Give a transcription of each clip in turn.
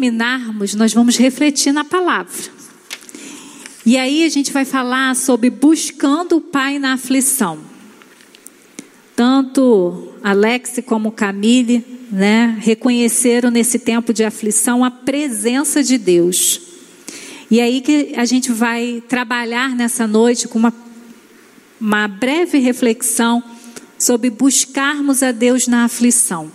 terminarmos, nós vamos refletir na palavra. E aí a gente vai falar sobre buscando o Pai na aflição. Tanto Alex como Camille, né, reconheceram nesse tempo de aflição a presença de Deus. E aí que a gente vai trabalhar nessa noite com uma, uma breve reflexão sobre buscarmos a Deus na aflição.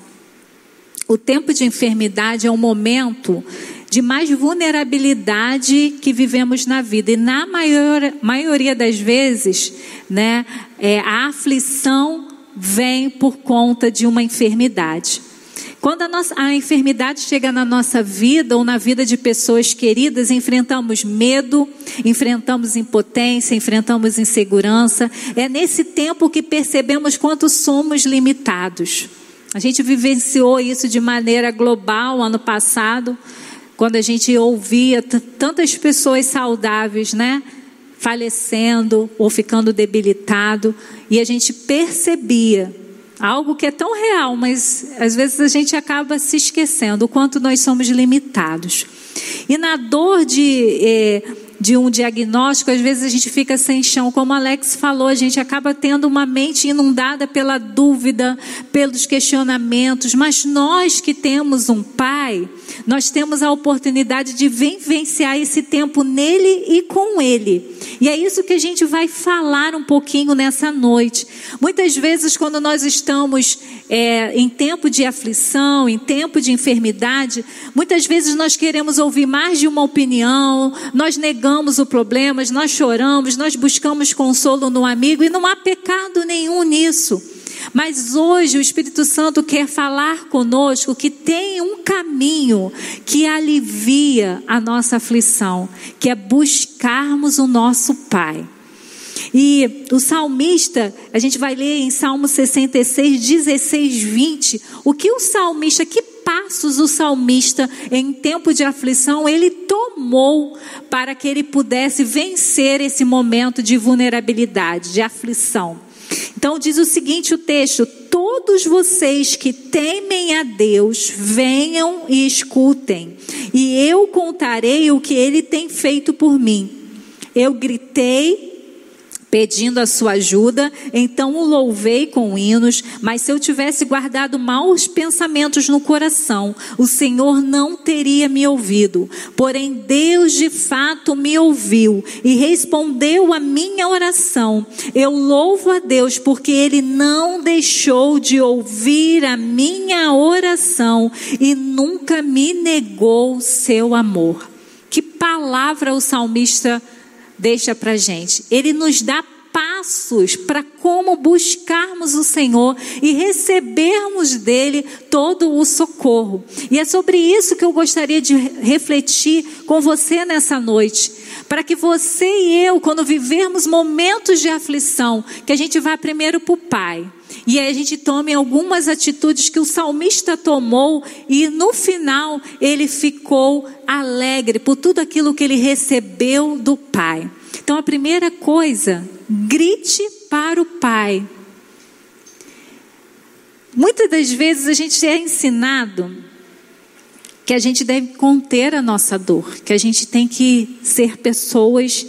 O tempo de enfermidade é um momento de mais vulnerabilidade que vivemos na vida. E na maior, maioria das vezes, né, é, a aflição vem por conta de uma enfermidade. Quando a, nossa, a enfermidade chega na nossa vida ou na vida de pessoas queridas, enfrentamos medo, enfrentamos impotência, enfrentamos insegurança. É nesse tempo que percebemos quanto somos limitados. A gente vivenciou isso de maneira global ano passado, quando a gente ouvia tantas pessoas saudáveis, né? Falecendo ou ficando debilitado, e a gente percebia Algo que é tão real, mas às vezes a gente acaba se esquecendo o quanto nós somos limitados. E na dor de, eh, de um diagnóstico, às vezes a gente fica sem chão. Como Alex falou, a gente acaba tendo uma mente inundada pela dúvida, pelos questionamentos. Mas nós que temos um pai, nós temos a oportunidade de vivenciar esse tempo nele e com ele. E é isso que a gente vai falar um pouquinho nessa noite. Muitas vezes, quando nós estamos é, em tempo de aflição, em tempo de enfermidade, muitas vezes nós queremos ouvir mais de uma opinião, nós negamos o problema, nós choramos, nós buscamos consolo no amigo e não há pecado nenhum nisso. Mas hoje o Espírito Santo quer falar conosco que tem um caminho que alivia a nossa aflição, que é buscarmos o nosso Pai. E o salmista, a gente vai ler em Salmo 66, 16, 20, o que o salmista, que passos o salmista, em tempo de aflição, ele tomou para que ele pudesse vencer esse momento de vulnerabilidade, de aflição. Então diz o seguinte o texto: Todos vocês que temem a Deus, venham e escutem, e eu contarei o que ele tem feito por mim. Eu gritei pedindo a sua ajuda, então o louvei com hinos, mas se eu tivesse guardado maus pensamentos no coração, o Senhor não teria me ouvido. Porém, Deus de fato me ouviu e respondeu a minha oração. Eu louvo a Deus porque Ele não deixou de ouvir a minha oração e nunca me negou seu amor. Que palavra o salmista deixa para gente. Ele nos dá passos para como buscarmos o Senhor e recebermos dele todo o socorro. E é sobre isso que eu gostaria de refletir com você nessa noite. Para que você e eu, quando vivermos momentos de aflição, que a gente vá primeiro para o Pai. E a gente tome algumas atitudes que o salmista tomou e no final ele ficou alegre por tudo aquilo que ele recebeu do Pai. Então a primeira coisa, grite para o Pai. Muitas das vezes a gente é ensinado que a gente deve conter a nossa dor, que a gente tem que ser pessoas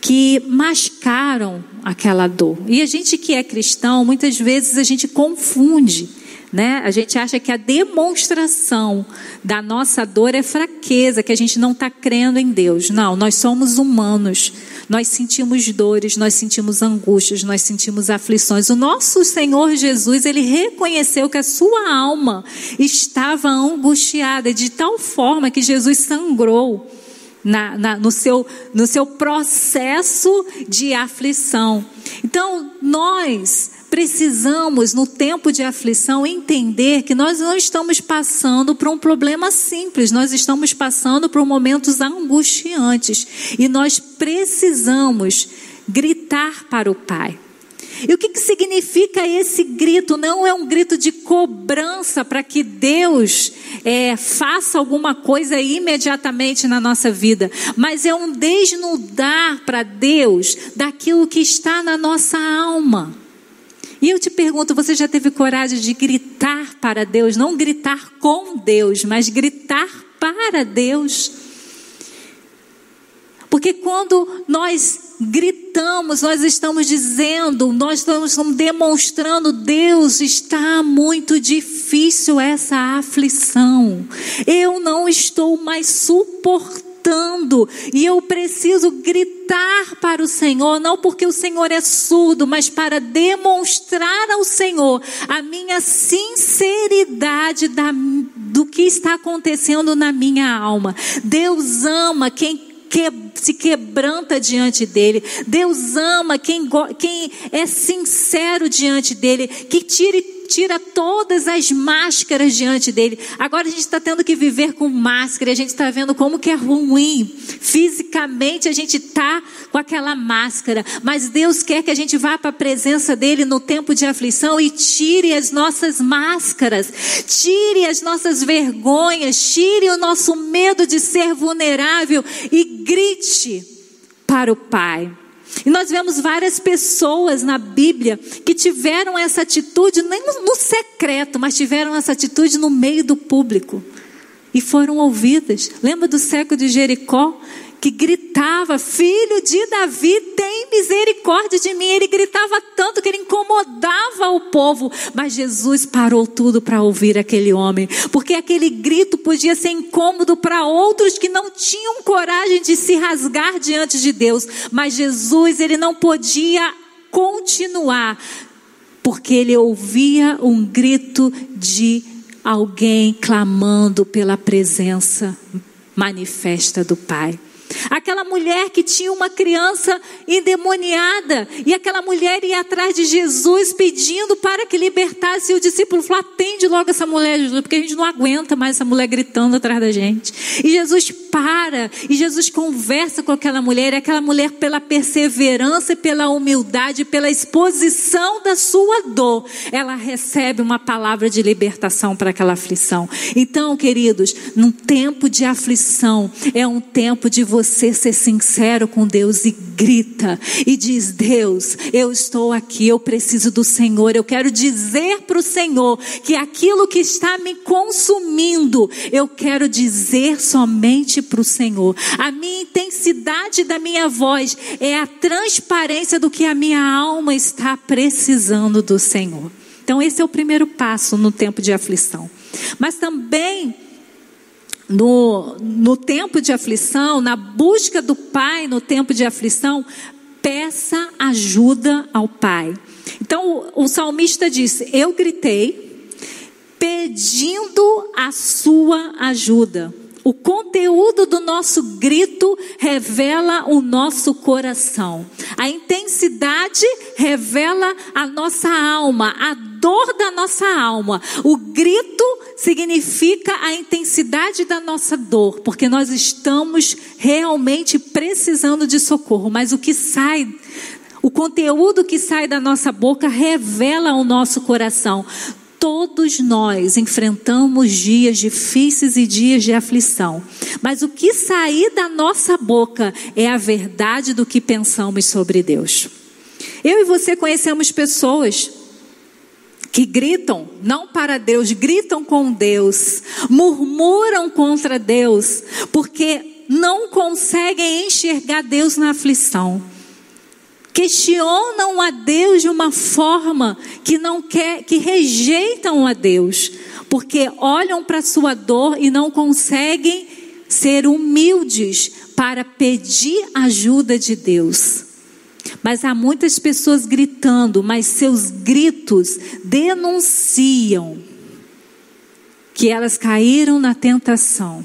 que mascaram aquela dor. E a gente que é cristão, muitas vezes a gente confunde né? A gente acha que a demonstração da nossa dor é fraqueza, que a gente não está crendo em Deus. Não, nós somos humanos. Nós sentimos dores, nós sentimos angústias, nós sentimos aflições. O nosso Senhor Jesus, ele reconheceu que a sua alma estava angustiada de tal forma que Jesus sangrou. Na, na, no, seu, no seu processo de aflição. Então, nós precisamos, no tempo de aflição, entender que nós não estamos passando por um problema simples, nós estamos passando por momentos angustiantes e nós precisamos gritar para o Pai. E o que, que significa esse grito? Não é um grito de cobrança para que Deus é, faça alguma coisa imediatamente na nossa vida, mas é um desnudar para Deus daquilo que está na nossa alma. E eu te pergunto, você já teve coragem de gritar para Deus, não gritar com Deus, mas gritar para Deus. Porque quando nós gritamos, nós estamos dizendo, nós estamos demonstrando, Deus está muito difícil essa aflição. Eu não estou mais suportando e eu preciso gritar para o Senhor, não porque o Senhor é surdo, mas para demonstrar ao Senhor a minha sinceridade da, do que está acontecendo na minha alma. Deus ama quem que, se quebranta diante dele. Deus ama quem, quem é sincero diante dele, que tire tira todas as máscaras diante dele. Agora a gente está tendo que viver com máscara, a gente está vendo como que é ruim. Fisicamente a gente está com aquela máscara, mas Deus quer que a gente vá para a presença dele no tempo de aflição e tire as nossas máscaras, tire as nossas vergonhas, tire o nosso medo de ser vulnerável e grite para o Pai. E nós vemos várias pessoas na Bíblia que tiveram essa atitude, nem no, secreto, mas tiveram essa atitude no meio do público. E foram ouvidas. Lembra do século de Jericó? Que gritava: Filho de Davi, tem misericórdia de mim. Ele gritava tanto que ele incomodava o povo. Mas Jesus parou tudo para ouvir aquele homem, porque aquele grito podia ser incômodo para outros que não tinham coragem de se rasgar diante de Deus. Mas Jesus, ele não podia continuar, porque ele ouvia um grito de alguém clamando pela presença manifesta do Pai. Aquela mulher que tinha uma criança endemoniada, e aquela mulher ia atrás de Jesus pedindo para que libertasse, e o discípulo falou: atende logo essa mulher, Jesus, porque a gente não aguenta mais essa mulher gritando atrás da gente. E Jesus para, e Jesus conversa com aquela mulher, e aquela mulher, pela perseverança, pela humildade, pela exposição da sua dor, ela recebe uma palavra de libertação para aquela aflição. Então, queridos, num tempo de aflição, é um tempo de você você ser sincero com Deus e grita e diz: Deus, eu estou aqui, eu preciso do Senhor, eu quero dizer para o Senhor que aquilo que está me consumindo, eu quero dizer somente para o Senhor. A minha intensidade da minha voz é a transparência do que a minha alma está precisando do Senhor. Então, esse é o primeiro passo no tempo de aflição. Mas também no, no tempo de aflição, na busca do Pai no tempo de aflição, peça ajuda ao Pai. Então o, o salmista diz: Eu gritei, pedindo a sua ajuda. O conteúdo do nosso grito revela o nosso coração. A intensidade revela a nossa alma, a dor da nossa alma. O grito significa a intensidade da nossa dor, porque nós estamos realmente precisando de socorro, mas o que sai o conteúdo que sai da nossa boca revela o nosso coração. Todos nós enfrentamos dias difíceis e dias de aflição, mas o que sair da nossa boca é a verdade do que pensamos sobre Deus. Eu e você conhecemos pessoas que gritam, não para Deus, gritam com Deus, murmuram contra Deus, porque não conseguem enxergar Deus na aflição questionam a Deus de uma forma que não quer, que rejeitam a Deus, porque olham para sua dor e não conseguem ser humildes para pedir ajuda de Deus. Mas há muitas pessoas gritando, mas seus gritos denunciam que elas caíram na tentação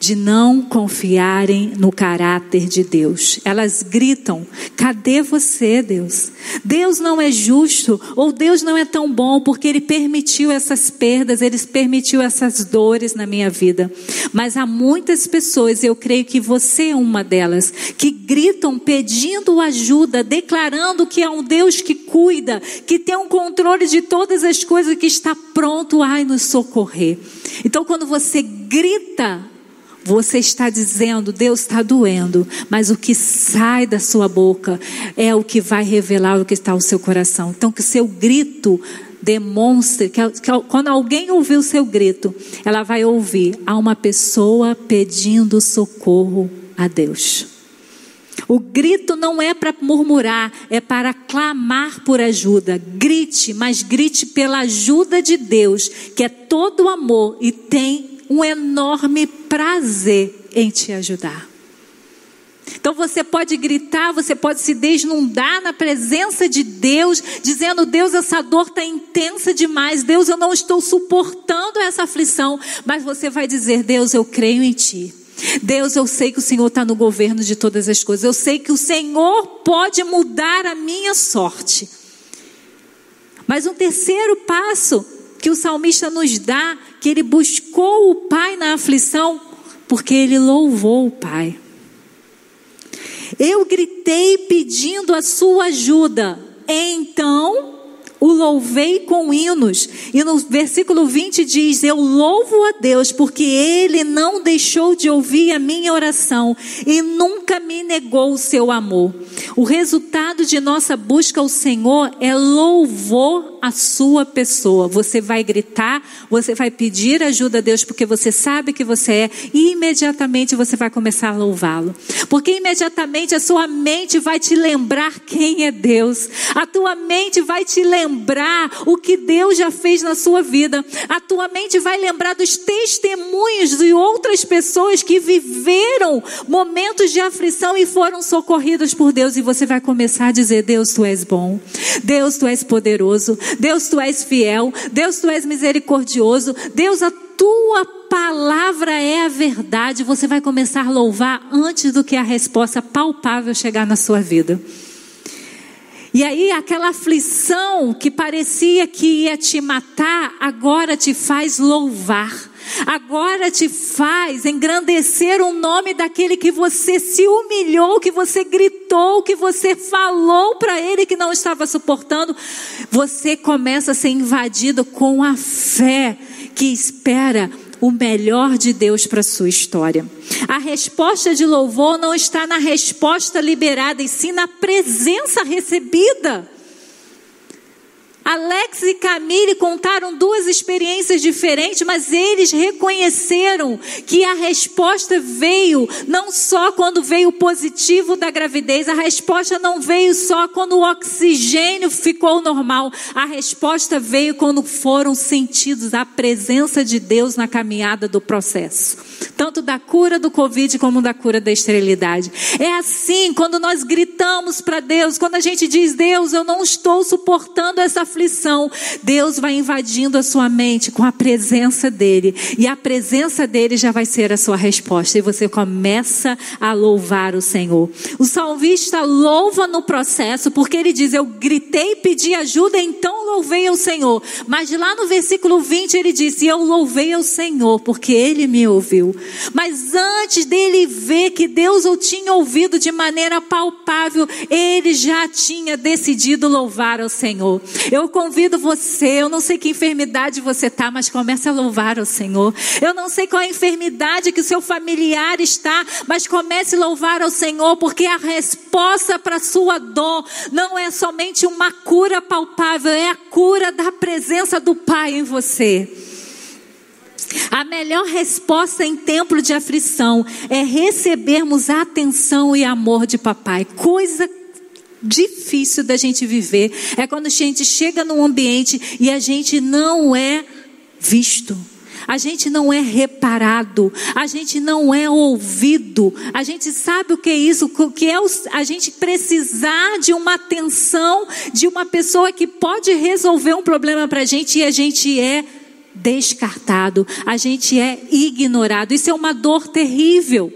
de não confiarem no caráter de Deus. Elas gritam: cadê você, Deus? Deus não é justo, ou Deus não é tão bom, porque Ele permitiu essas perdas, Ele permitiu essas dores na minha vida. Mas há muitas pessoas, eu creio que você é uma delas, que gritam pedindo ajuda, declarando que é um Deus que cuida, que tem um controle de todas as coisas, que está pronto a nos socorrer. Então, quando você grita, você está dizendo, Deus está doendo, mas o que sai da sua boca é o que vai revelar o que está no seu coração. Então, que o seu grito demonstre que, que quando alguém ouvir o seu grito, ela vai ouvir há uma pessoa pedindo socorro a Deus. O grito não é para murmurar, é para clamar por ajuda. Grite, mas grite pela ajuda de Deus, que é todo amor e tem um enorme prazer em te ajudar. Então você pode gritar, você pode se desnudar na presença de Deus, dizendo: Deus, essa dor está intensa demais. Deus, eu não estou suportando essa aflição. Mas você vai dizer: Deus, eu creio em Ti. Deus, eu sei que o Senhor está no governo de todas as coisas. Eu sei que o Senhor pode mudar a minha sorte. Mas um terceiro passo que o salmista nos dá, que ele buscou o Pai na aflição, porque ele louvou o Pai. Eu gritei pedindo a sua ajuda. Então o louvei com hinos. E no versículo 20 diz: Eu louvo a Deus porque Ele não deixou de ouvir a minha oração e nunca me negou o seu amor. O resultado de nossa busca ao Senhor é louvor à sua pessoa. Você vai gritar, você vai pedir ajuda a Deus porque você sabe que você é, e imediatamente você vai começar a louvá-lo. Porque imediatamente a sua mente vai te lembrar quem é Deus. A tua mente vai te lembrar o que Deus já fez na sua vida. A tua mente vai lembrar dos testemunhos de outras pessoas que viveram momentos de aflição e foram socorridas por Deus e você vai começar a dizer: Deus, tu és bom. Deus, tu és poderoso. Deus, tu és fiel. Deus, tu és misericordioso. Deus, a tua palavra é a verdade. Você vai começar a louvar antes do que a resposta palpável chegar na sua vida. E aí, aquela aflição que parecia que ia te matar, agora te faz louvar agora te faz engrandecer o nome daquele que você se humilhou, que você gritou, que você falou para ele que não estava suportando. Você começa a ser invadido com a fé que espera o melhor de Deus para a sua história. A resposta de louvor não está na resposta liberada, e sim na presença recebida. Alex e Camille contaram duas experiências diferentes, mas eles reconheceram que a resposta veio não só quando veio o positivo da gravidez, a resposta não veio só quando o oxigênio ficou normal, a resposta veio quando foram sentidos a presença de Deus na caminhada do processo, tanto da cura do Covid como da cura da esterilidade. É assim, quando nós gritamos para Deus, quando a gente diz: Deus, eu não estou suportando essa aflição, Deus vai invadindo a sua mente com a presença dEle. E a presença dEle já vai ser a sua resposta. E você começa a louvar o Senhor. O salmista louva no processo, porque ele diz: Eu gritei, pedi ajuda, então louvei ao Senhor. Mas lá no versículo 20 ele disse: Eu louvei ao Senhor, porque ele me ouviu. Mas antes dele ver que Deus o tinha ouvido de maneira palpável, ele já tinha decidido louvar ao Senhor. Eu convido você, eu não sei que enfermidade você está, mas comece a louvar o Senhor. Eu não sei qual é a enfermidade que o seu familiar está, mas comece a louvar ao Senhor, porque a resposta para a sua dor não é somente uma cura palpável, é a cura da presença do Pai em você. A melhor resposta em templo de aflição é recebermos atenção e amor de papai, coisa difícil da gente viver é quando a gente chega num ambiente e a gente não é visto. A gente não é reparado, a gente não é ouvido, a gente sabe o que é isso, o que é a gente precisar de uma atenção de uma pessoa que pode resolver um problema para a gente e a gente é descartado, a gente é ignorado. Isso é uma dor terrível.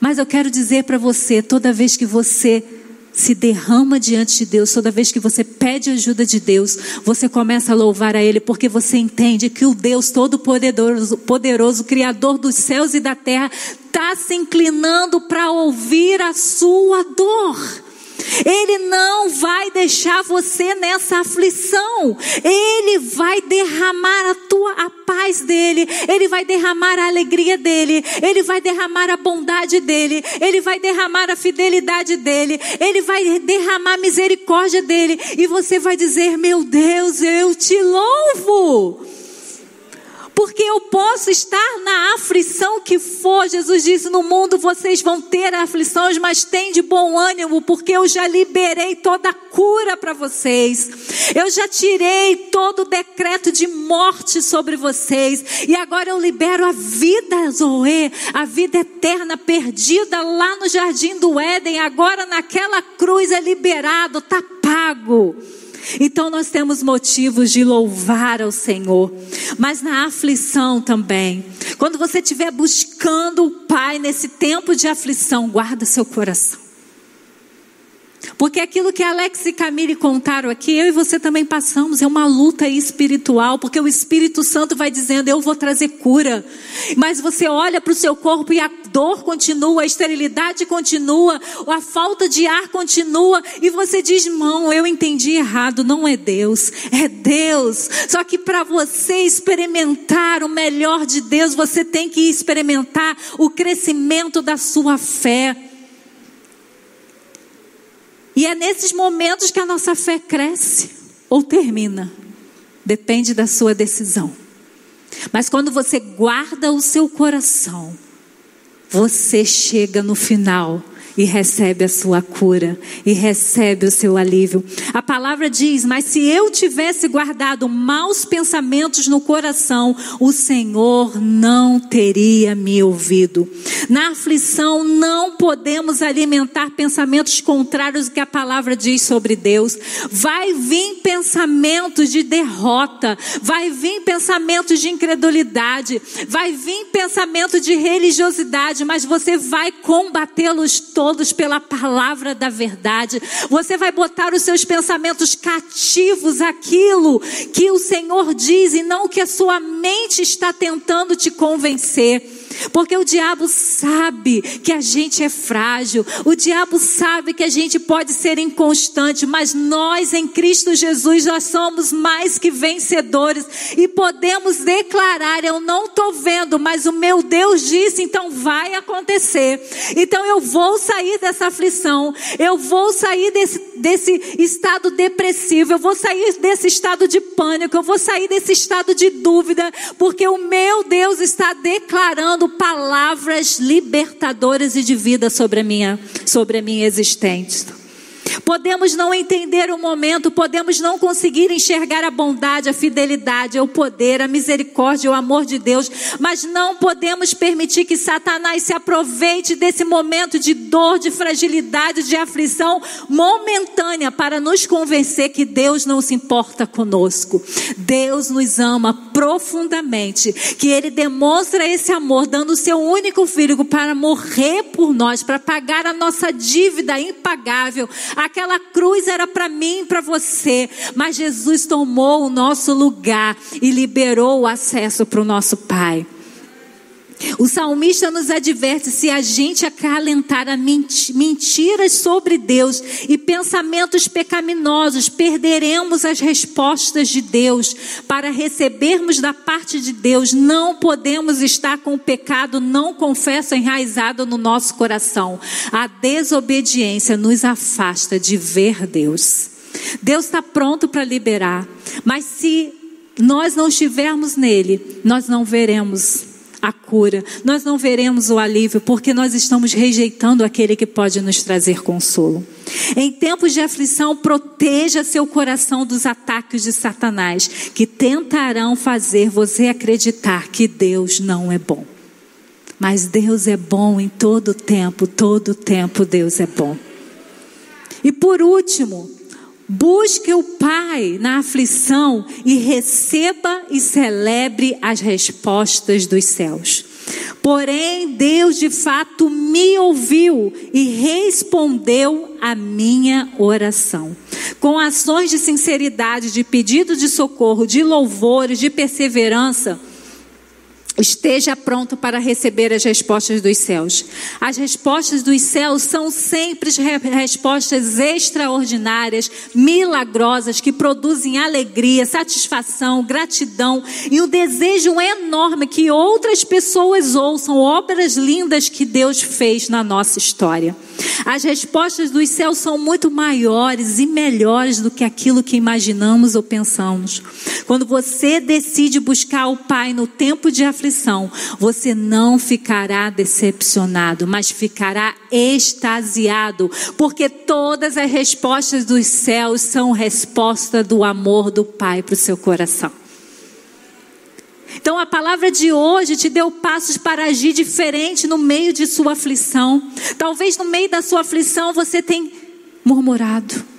Mas eu quero dizer para você, toda vez que você se derrama diante de Deus, toda vez que você pede ajuda de Deus, você começa a louvar a Ele, porque você entende que o Deus Todo-Poderoso, poderoso, Criador dos céus e da terra, está se inclinando para ouvir a sua dor. Ele não vai deixar você nessa aflição. Ele vai derramar a tua a paz dele, ele vai derramar a alegria dele, ele vai derramar a bondade dele, ele vai derramar a fidelidade dele, ele vai derramar a misericórdia dele. E você vai dizer: "Meu Deus, eu te louvo" porque eu posso estar na aflição que for. Jesus disse: No mundo vocês vão ter aflições, mas tem de bom ânimo, porque eu já liberei toda a cura para vocês. Eu já tirei todo o decreto de morte sobre vocês. E agora eu libero a vida, Zoe, a vida eterna perdida lá no jardim do Éden. Agora naquela cruz é liberado, está pago. Então nós temos motivos de louvar ao Senhor, mas na aflição também. Quando você estiver buscando o Pai nesse tempo de aflição, guarda seu coração. Porque aquilo que Alex e Camille contaram aqui, eu e você também passamos, é uma luta espiritual, porque o Espírito Santo vai dizendo: Eu vou trazer cura. Mas você olha para o seu corpo e a dor continua, a esterilidade continua, a falta de ar continua, e você diz: Mão, eu entendi errado, não é Deus, é Deus. Só que para você experimentar o melhor de Deus, você tem que experimentar o crescimento da sua fé. E é nesses momentos que a nossa fé cresce ou termina. Depende da sua decisão. Mas quando você guarda o seu coração, você chega no final e recebe a sua cura e recebe o seu alívio. A palavra diz: Mas se eu tivesse guardado maus pensamentos no coração, o Senhor não teria me ouvido. Na aflição, não podemos alimentar pensamentos contrários ao que a palavra diz sobre Deus. Vai vir pensamentos de derrota, vai vir pensamentos de incredulidade, vai vir pensamento de religiosidade, mas você vai combatê-los todos todos pela palavra da verdade. Você vai botar os seus pensamentos cativos àquilo que o Senhor diz e não o que a sua mente está tentando te convencer. Porque o diabo sabe que a gente é frágil, o diabo sabe que a gente pode ser inconstante, mas nós em Cristo Jesus nós somos mais que vencedores e podemos declarar: eu não estou vendo, mas o meu Deus disse, então vai acontecer. Então eu vou sair dessa aflição, eu vou sair desse, desse estado depressivo, eu vou sair desse estado de pânico, eu vou sair desse estado de dúvida, porque o meu Deus está declarando palavras libertadoras e de vida sobre a minha, sobre a minha existência. Podemos não entender o momento, podemos não conseguir enxergar a bondade, a fidelidade, o poder, a misericórdia, o amor de Deus, mas não podemos permitir que Satanás se aproveite desse momento de dor, de fragilidade, de aflição momentânea para nos convencer que Deus não se importa conosco. Deus nos ama profundamente, que Ele demonstra esse amor dando o seu único filho para morrer por nós, para pagar a nossa dívida impagável Aquela cruz era para mim para você, mas Jesus tomou o nosso lugar e liberou o acesso para o nosso Pai. O salmista nos adverte: se a gente acalentar a mentiras sobre Deus e pensamentos pecaminosos, perderemos as respostas de Deus. Para recebermos da parte de Deus, não podemos estar com o pecado não confesso enraizado no nosso coração. A desobediência nos afasta de ver Deus. Deus está pronto para liberar, mas se nós não estivermos nele, nós não veremos a cura, nós não veremos o alívio, porque nós estamos rejeitando aquele que pode nos trazer consolo. Em tempos de aflição, proteja seu coração dos ataques de Satanás, que tentarão fazer você acreditar que Deus não é bom. Mas Deus é bom em todo tempo, todo tempo Deus é bom. E por último, Busque o Pai na aflição e receba e celebre as respostas dos céus. Porém, Deus de fato me ouviu e respondeu a minha oração. Com ações de sinceridade, de pedido de socorro, de louvores, de perseverança, Esteja pronto para receber as respostas dos céus. As respostas dos céus são sempre respostas extraordinárias, milagrosas, que produzem alegria, satisfação, gratidão e um desejo enorme que outras pessoas ouçam obras lindas que Deus fez na nossa história. As respostas dos céus são muito maiores e melhores do que aquilo que imaginamos ou pensamos. Quando você decide buscar o Pai no tempo de aflição, você não ficará decepcionado, mas ficará extasiado, porque todas as respostas dos céus são resposta do amor do Pai para o seu coração. Então a palavra de hoje te deu passos para agir diferente no meio de sua aflição. Talvez no meio da sua aflição você tenha murmurado.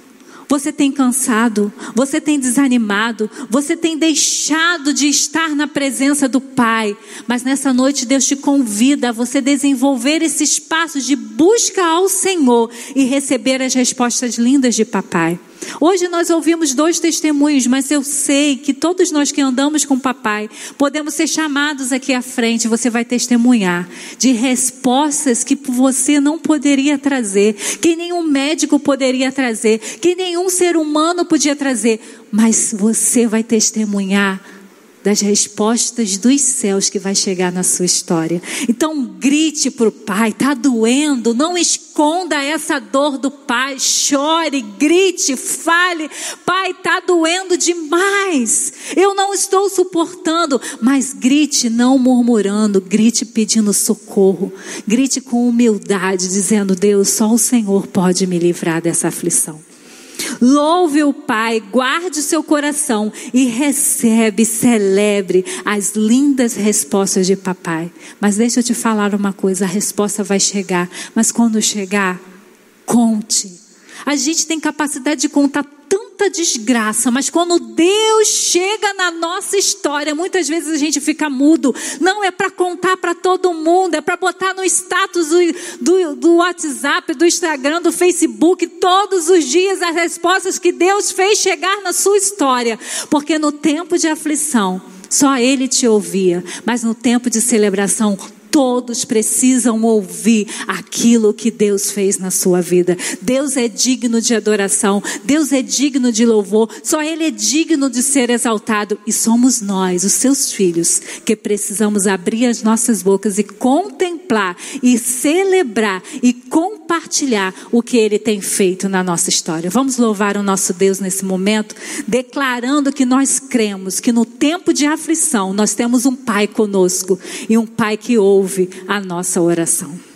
Você tem cansado, você tem desanimado, você tem deixado de estar na presença do Pai. Mas nessa noite Deus te convida a você desenvolver esses passos de busca ao Senhor e receber as respostas lindas de Papai. Hoje nós ouvimos dois testemunhos, mas eu sei que todos nós que andamos com o papai podemos ser chamados aqui à frente. Você vai testemunhar de respostas que você não poderia trazer, que nenhum médico poderia trazer, que nenhum ser humano podia trazer, mas você vai testemunhar das respostas dos céus que vai chegar na sua história. Então grite para o Pai, está doendo, não esconda essa dor do Pai, chore, grite, fale, Pai, está doendo demais, eu não estou suportando, mas grite não murmurando, grite pedindo socorro, grite com humildade, dizendo, Deus, só o Senhor pode me livrar dessa aflição. Louve o Pai, guarde seu coração e recebe, celebre as lindas respostas de papai. Mas deixa eu te falar uma coisa: a resposta vai chegar, mas quando chegar, conte. A gente tem capacidade de contar tanta desgraça, mas quando Deus chega na nossa história, muitas vezes a gente fica mudo. Não é para contar para todo mundo, é para botar no status do, do, do, WhatsApp, do Instagram, do Facebook, todos os dias as respostas que Deus fez chegar na sua história. Porque no tempo de aflição, só Ele te ouvia, mas no tempo de celebração, Todos precisam ouvir aquilo que Deus fez na sua vida. Deus é digno de adoração, Deus é digno de louvor, só Ele é digno de ser exaltado. E somos nós, os seus filhos, que precisamos abrir as nossas bocas e contemplar, e celebrar, e compartilhar o que Ele tem feito na nossa história. Vamos louvar o nosso Deus nesse momento, declarando que nós cremos que no tempo de aflição nós temos um Pai conosco e um Pai que ouve ouve a nossa oração.